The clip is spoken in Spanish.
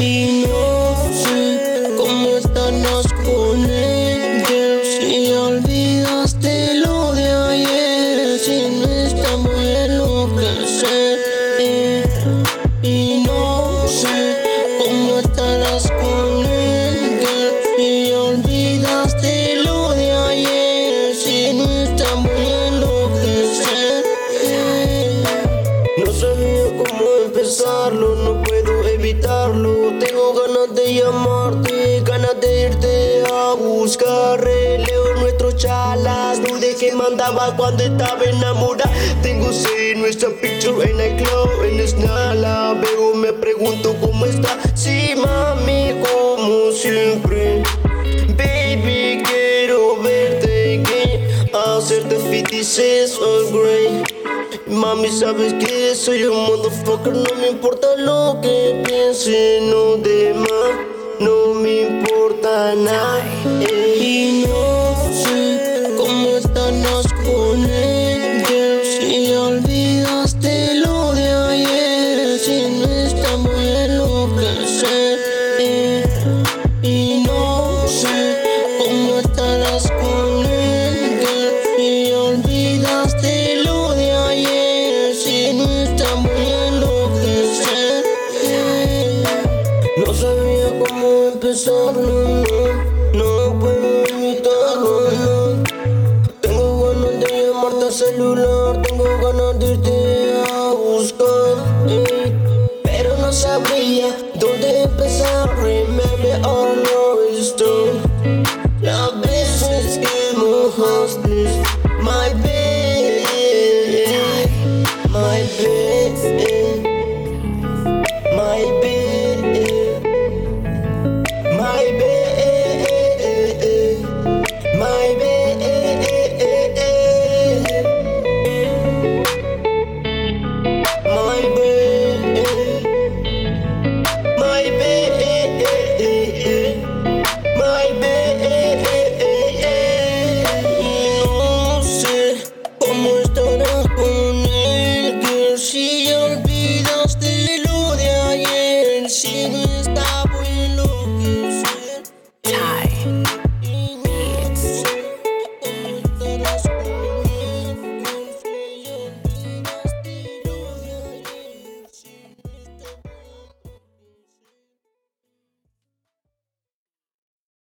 He chala Dude que mandaba cuando estaba enamorada. Tengo seis nuestra picture en el club En Snala. Veo me pregunto cómo está. Sí mami como siempre. Baby quiero verte gay Hacerte 56 all grey Mami, sabes que soy un motherfucker, no me importa lo que piensen no empezar, no, no, puedo evitarlo, no. Tengo ganas de llamarte al celular, tengo ganas de irte a buscar, pero no sabía dónde empezar. Remember all Stop winning.